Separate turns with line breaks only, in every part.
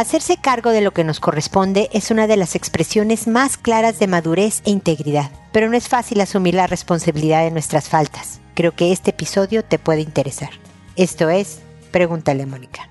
Hacerse cargo de lo que nos corresponde es una de las expresiones más claras de madurez e integridad, pero no es fácil asumir la responsabilidad de nuestras faltas. Creo que este episodio te puede interesar. Esto es Pregúntale a Mónica.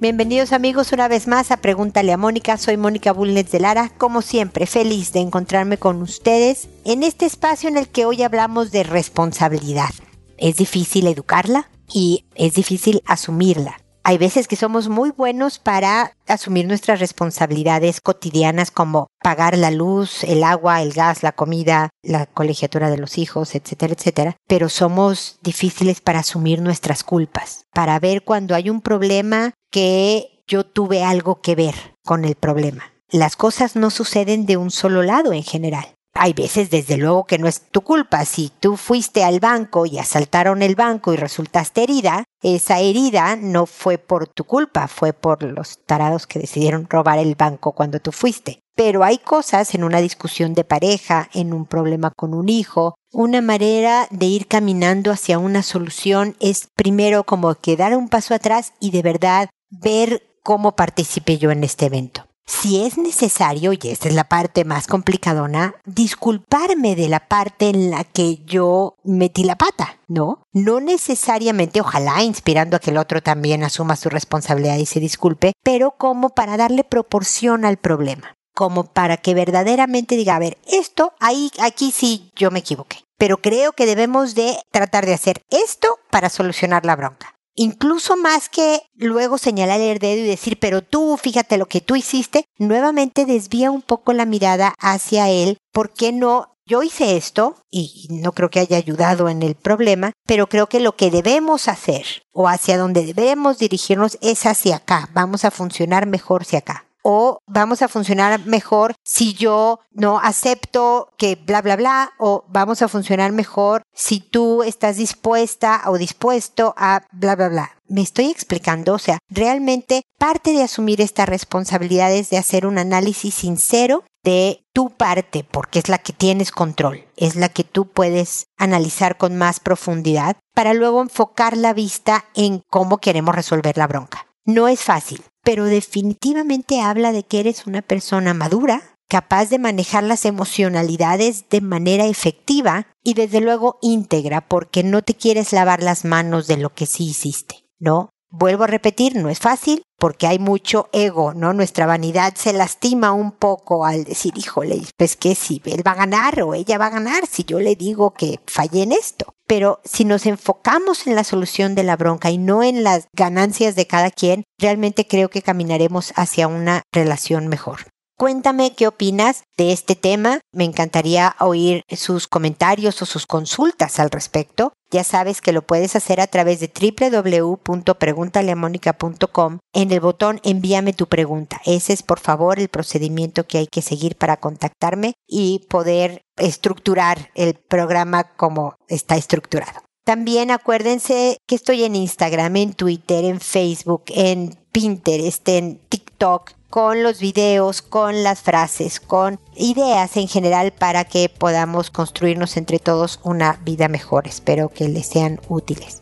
Bienvenidos amigos una vez más a Pregúntale a Mónica. Soy Mónica Bulnes de Lara, como siempre feliz de encontrarme con ustedes en este espacio en el que hoy hablamos de responsabilidad. Es difícil educarla y es difícil asumirla. Hay veces que somos muy buenos para asumir nuestras responsabilidades cotidianas como pagar la luz, el agua, el gas, la comida, la colegiatura de los hijos, etcétera, etcétera. Pero somos difíciles para asumir nuestras culpas, para ver cuando hay un problema que yo tuve algo que ver con el problema. Las cosas no suceden de un solo lado en general. Hay veces, desde luego, que no es tu culpa. Si tú fuiste al banco y asaltaron el banco y resultaste herida, esa herida no fue por tu culpa, fue por los tarados que decidieron robar el banco cuando tú fuiste. Pero hay cosas en una discusión de pareja, en un problema con un hijo, una manera de ir caminando hacia una solución es primero como que dar un paso atrás y de verdad ver cómo participé yo en este evento. Si es necesario, y esta es la parte más complicadona, disculparme de la parte en la que yo metí la pata, ¿no? No necesariamente, ojalá inspirando a que el otro también asuma su responsabilidad y se disculpe, pero como para darle proporción al problema como para que verdaderamente diga, a ver, esto, ahí, aquí sí yo me equivoqué. Pero creo que debemos de tratar de hacer esto para solucionar la bronca incluso más que luego señalar el dedo y decir, pero tú, fíjate lo que tú hiciste, nuevamente desvía un poco la mirada hacia él, ¿por qué no? Yo hice esto y no creo que haya ayudado en el problema, pero creo que lo que debemos hacer o hacia donde debemos dirigirnos es hacia acá, vamos a funcionar mejor hacia acá o vamos a funcionar mejor si yo no acepto que bla, bla, bla, o vamos a funcionar mejor si tú estás dispuesta o dispuesto a bla, bla, bla. Me estoy explicando, o sea, realmente parte de asumir esta responsabilidad es de hacer un análisis sincero de tu parte, porque es la que tienes control, es la que tú puedes analizar con más profundidad para luego enfocar la vista en cómo queremos resolver la bronca. No es fácil, pero definitivamente habla de que eres una persona madura, capaz de manejar las emocionalidades de manera efectiva y desde luego íntegra, porque no te quieres lavar las manos de lo que sí hiciste, ¿no? Vuelvo a repetir, no es fácil porque hay mucho ego, ¿no? Nuestra vanidad se lastima un poco al decir, híjole, pues que si él va a ganar o ella va a ganar si yo le digo que fallé en esto. Pero si nos enfocamos en la solución de la bronca y no en las ganancias de cada quien, realmente creo que caminaremos hacia una relación mejor. Cuéntame qué opinas de este tema. Me encantaría oír sus comentarios o sus consultas al respecto. Ya sabes que lo puedes hacer a través de www.preguntaleamónica.com en el botón envíame tu pregunta. Ese es por favor el procedimiento que hay que seguir para contactarme y poder estructurar el programa como está estructurado. También acuérdense que estoy en Instagram, en Twitter, en Facebook, en Pinterest, en TikTok con los videos, con las frases, con ideas en general para que podamos construirnos entre todos una vida mejor. Espero que les sean útiles.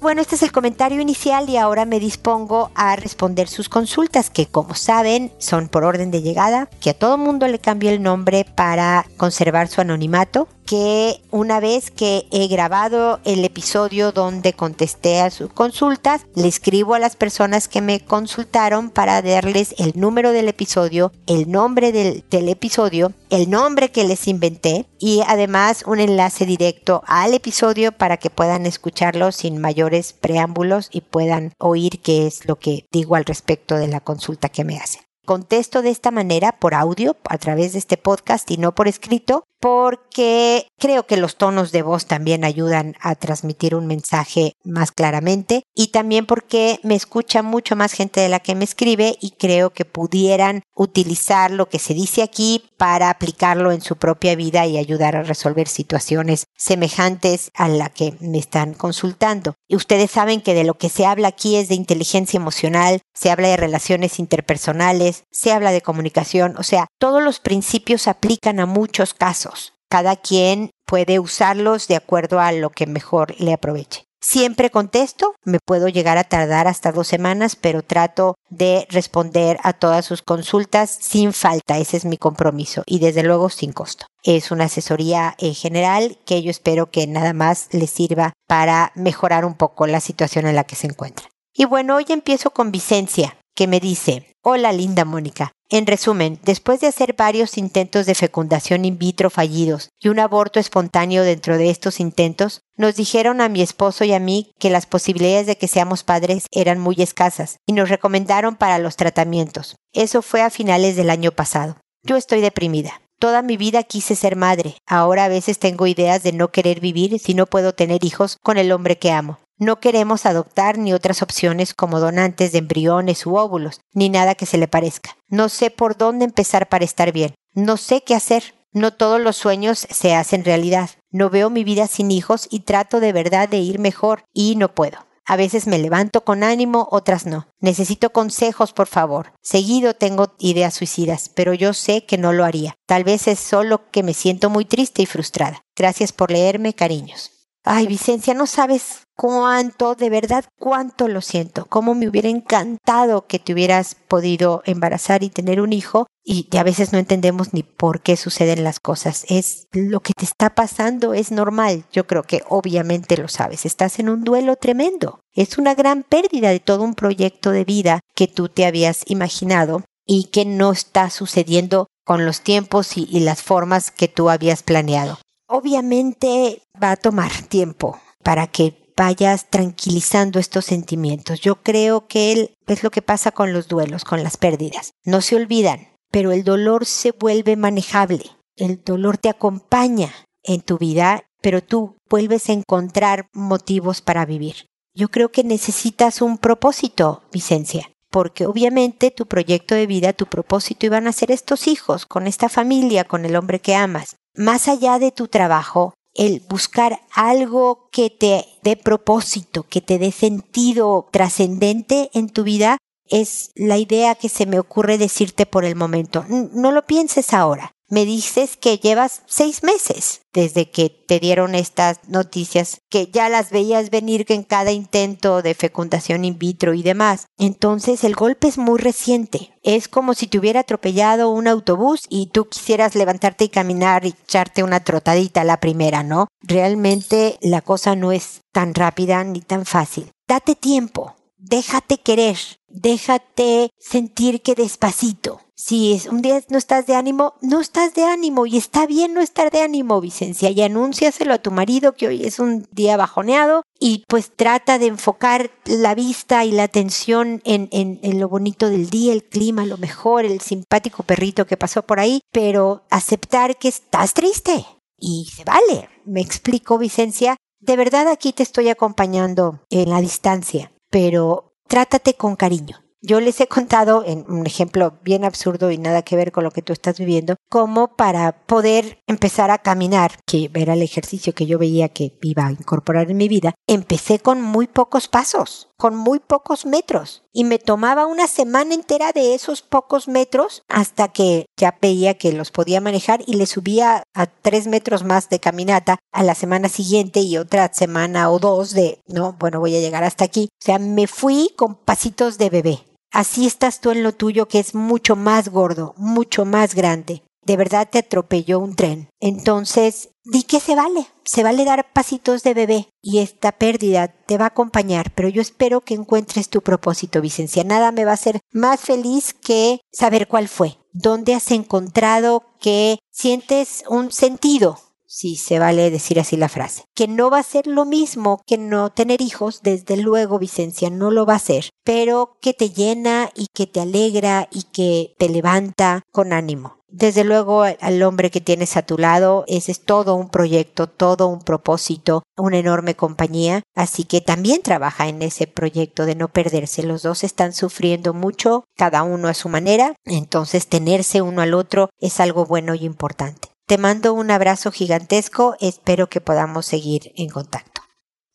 Bueno, este es el comentario inicial y ahora me dispongo a responder sus consultas que como saben son por orden de llegada, que a todo mundo le cambio el nombre para conservar su anonimato que una vez que he grabado el episodio donde contesté a sus consultas, le escribo a las personas que me consultaron para darles el número del episodio, el nombre del, episodio, el nombre que les inventé y además un enlace directo al episodio para que puedan escucharlo sin mayores preámbulos y puedan oír qué es lo que digo al respecto de la consulta que me hacen. Contesto de esta manera por audio a través de este podcast y no por escrito porque creo que los tonos de voz también ayudan a transmitir un mensaje más claramente y también porque me escucha mucho más gente de la que me escribe y creo que pudieran utilizar lo que se dice aquí para aplicarlo en su propia vida y ayudar a resolver situaciones semejantes a la que me están consultando. Y ustedes saben que de lo que se habla aquí es de inteligencia emocional, se habla de relaciones interpersonales, se habla de comunicación, o sea, todos los principios aplican a muchos casos. Cada quien puede usarlos de acuerdo a lo que mejor le aproveche. Siempre contesto, me puedo llegar a tardar hasta dos semanas, pero trato de responder a todas sus consultas sin falta, ese es mi compromiso y desde luego sin costo. Es una asesoría en general que yo espero que nada más les sirva para mejorar un poco la situación en la que se encuentra. Y bueno, hoy empiezo con Vicencia, que me dice, hola linda Mónica. En resumen, después de hacer varios intentos de fecundación in vitro fallidos y un aborto espontáneo dentro de estos intentos, nos dijeron a mi esposo y a mí que las posibilidades de que seamos padres eran muy escasas y nos recomendaron para los tratamientos. Eso fue a finales del año pasado. Yo estoy deprimida. Toda mi vida quise ser madre. Ahora a veces tengo ideas de no querer vivir si no puedo tener hijos con el hombre que amo. No queremos adoptar ni otras opciones como donantes de embriones u óvulos, ni nada que se le parezca. No sé por dónde empezar para estar bien. No sé qué hacer. No todos los sueños se hacen realidad. No veo mi vida sin hijos y trato de verdad de ir mejor y no puedo. A veces me levanto con ánimo, otras no. Necesito consejos, por favor. Seguido tengo ideas suicidas, pero yo sé que no lo haría. Tal vez es solo que me siento muy triste y frustrada. Gracias por leerme, cariños. Ay, Vicencia, no sabes cuánto, de verdad, cuánto lo siento. Cómo me hubiera encantado que te hubieras podido embarazar y tener un hijo y a veces no entendemos ni por qué suceden las cosas. Es lo que te está pasando, es normal. Yo creo que obviamente lo sabes. Estás en un duelo tremendo. Es una gran pérdida de todo un proyecto de vida que tú te habías imaginado y que no está sucediendo con los tiempos y, y las formas que tú habías planeado. Obviamente va a tomar tiempo para que vayas tranquilizando estos sentimientos. Yo creo que él es lo que pasa con los duelos, con las pérdidas. No se olvidan, pero el dolor se vuelve manejable. El dolor te acompaña en tu vida, pero tú vuelves a encontrar motivos para vivir. Yo creo que necesitas un propósito, Vicencia, porque obviamente tu proyecto de vida, tu propósito iban a ser estos hijos, con esta familia, con el hombre que amas más allá de tu trabajo, el buscar algo que te dé propósito, que te dé sentido trascendente en tu vida, es la idea que se me ocurre decirte por el momento. No lo pienses ahora me dices que llevas seis meses desde que te dieron estas noticias, que ya las veías venir en cada intento de fecundación in vitro y demás. Entonces el golpe es muy reciente. Es como si te hubiera atropellado un autobús y tú quisieras levantarte y caminar y echarte una trotadita la primera, ¿no? Realmente la cosa no es tan rápida ni tan fácil. Date tiempo, déjate querer, déjate sentir que despacito si es, un día no estás de ánimo, no estás de ánimo y está bien no estar de ánimo, Vicencia, y anúnciaselo a tu marido que hoy es un día bajoneado y pues trata de enfocar la vista y la atención en, en, en lo bonito del día, el clima, lo mejor, el simpático perrito que pasó por ahí, pero aceptar que estás triste y se vale. Me explico, Vicencia, de verdad aquí te estoy acompañando en la distancia, pero trátate con cariño yo les he contado, en un ejemplo bien absurdo y nada que ver con lo que tú estás viviendo, cómo para poder empezar a caminar, que era el ejercicio que yo veía que iba a incorporar en mi vida, empecé con muy pocos pasos, con muy pocos metros. Y me tomaba una semana entera de esos pocos metros hasta que ya veía que los podía manejar y le subía a tres metros más de caminata a la semana siguiente y otra semana o dos de, no, bueno, voy a llegar hasta aquí. O sea, me fui con pasitos de bebé. Así estás tú en lo tuyo que es mucho más gordo, mucho más grande. De verdad te atropelló un tren. Entonces, di que se vale. Se vale dar pasitos de bebé y esta pérdida te va a acompañar, pero yo espero que encuentres tu propósito, Vicencia. Nada me va a hacer más feliz que saber cuál fue. ¿Dónde has encontrado que sientes un sentido si se vale decir así la frase, que no va a ser lo mismo que no tener hijos, desde luego Vicencia no lo va a ser, pero que te llena y que te alegra y que te levanta con ánimo. Desde luego al hombre que tienes a tu lado, ese es todo un proyecto, todo un propósito, una enorme compañía, así que también trabaja en ese proyecto de no perderse. Los dos están sufriendo mucho, cada uno a su manera, entonces tenerse uno al otro es algo bueno y importante. Te mando un abrazo gigantesco, espero que podamos seguir en contacto.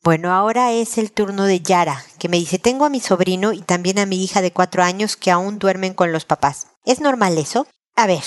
Bueno, ahora es el turno de Yara, que me dice, tengo a mi sobrino y también a mi hija de cuatro años que aún duermen con los papás. ¿Es normal eso? A ver,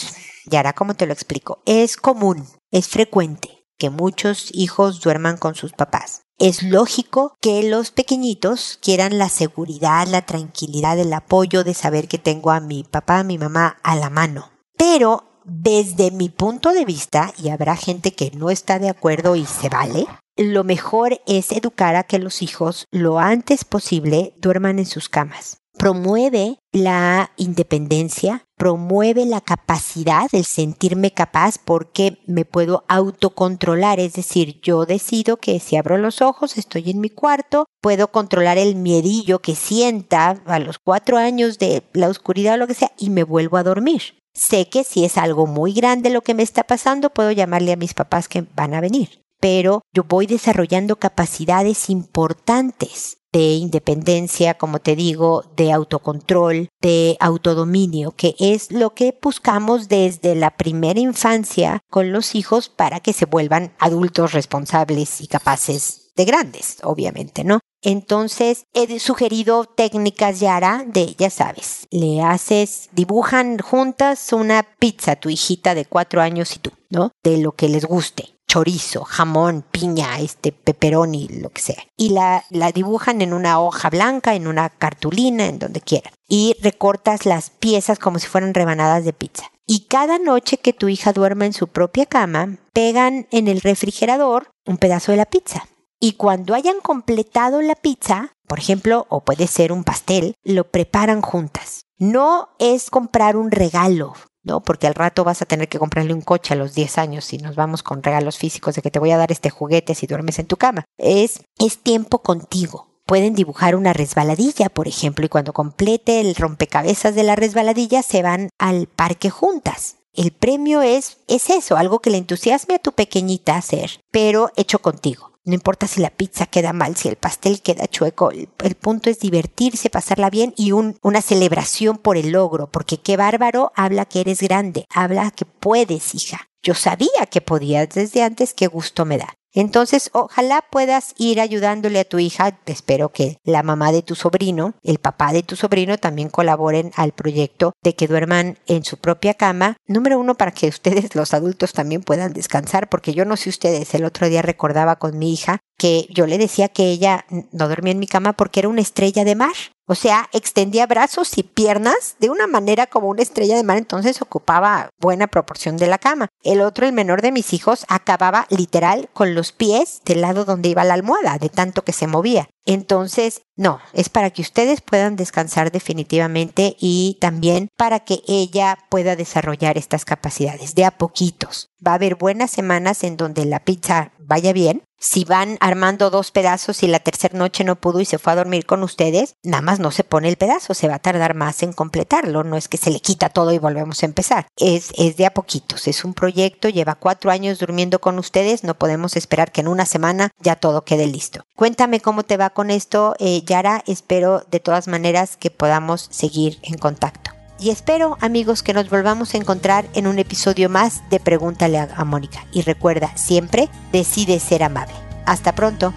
Yara, ¿cómo te lo explico? Es común, es frecuente que muchos hijos duerman con sus papás. Es lógico que los pequeñitos quieran la seguridad, la tranquilidad, el apoyo de saber que tengo a mi papá, a mi mamá a la mano. Pero desde mi punto de vista, y habrá gente que no está de acuerdo y se vale, lo mejor es educar a que los hijos lo antes posible duerman en sus camas. Promueve la independencia, promueve la capacidad, el sentirme capaz porque me puedo autocontrolar, es decir, yo decido que si abro los ojos estoy en mi cuarto, puedo controlar el miedillo que sienta a los cuatro años de la oscuridad o lo que sea y me vuelvo a dormir. Sé que si es algo muy grande lo que me está pasando, puedo llamarle a mis papás que van a venir. Pero yo voy desarrollando capacidades importantes de independencia, como te digo, de autocontrol, de autodominio, que es lo que buscamos desde la primera infancia con los hijos para que se vuelvan adultos responsables y capaces de grandes, obviamente, ¿no? Entonces he sugerido técnicas Yara de, ya sabes, le haces, dibujan juntas una pizza, tu hijita de cuatro años y tú, ¿no? De lo que les guste chorizo, jamón, piña, este pepperoni, lo que sea. Y la, la dibujan en una hoja blanca, en una cartulina, en donde quieran. Y recortas las piezas como si fueran rebanadas de pizza. Y cada noche que tu hija duerma en su propia cama, pegan en el refrigerador un pedazo de la pizza. Y cuando hayan completado la pizza, por ejemplo, o puede ser un pastel, lo preparan juntas. No es comprar un regalo, ¿no? Porque al rato vas a tener que comprarle un coche a los 10 años si nos vamos con regalos físicos de que te voy a dar este juguete si duermes en tu cama. Es, es tiempo contigo. Pueden dibujar una resbaladilla, por ejemplo, y cuando complete el rompecabezas de la resbaladilla se van al parque juntas. El premio es, es eso, algo que le entusiasme a tu pequeñita hacer, pero hecho contigo. No importa si la pizza queda mal, si el pastel queda chueco, el, punto es divertirse, pasarla bien y una celebración por el logro, porque qué bárbaro habla que eres grande, habla que puedes, hija. Yo sabía que podías desde antes, qué gusto me da. Entonces, ojalá puedas ir ayudándole a tu hija. Espero que la mamá de tu sobrino, el papá de tu sobrino también colaboren al proyecto de que duerman en su propia cama. Número uno, para que ustedes, los adultos, también puedan descansar, porque yo no sé ustedes, el otro día recordaba con mi hija que yo le decía que ella no dormía en mi cama porque era una estrella de mar. O sea, extendía brazos y piernas de una manera como una estrella de mar, entonces ocupaba buena proporción de la cama. El otro, el menor de mis hijos, acababa literal con los pies del lado donde iba la almohada, de tanto que se movía. Entonces, no, es para que ustedes puedan descansar definitivamente y también para que ella pueda desarrollar estas capacidades de a poquitos. Va a haber buenas semanas en donde la pizza vaya bien. Si van armando dos pedazos y la tercera noche no pudo y se fue a dormir con ustedes, nada más no se pone el pedazo, se va a tardar más en completarlo, no es que se le quita todo y volvemos a empezar. Es, es de a poquitos, es un proyecto, lleva cuatro años durmiendo con ustedes, no podemos esperar que en una semana ya todo quede listo. Cuéntame cómo te va con esto, eh, Yara, espero de todas maneras que podamos seguir en contacto. Y espero, amigos, que nos volvamos a encontrar en un episodio más de Pregúntale a, Mónica. Y recuerda, siempre decide ser amable. Hasta pronto.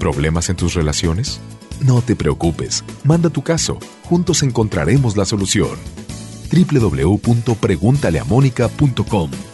¿Problemas en tus relaciones? No te preocupes, manda tu caso, juntos encontraremos la solución. www.preguntaleamónica.com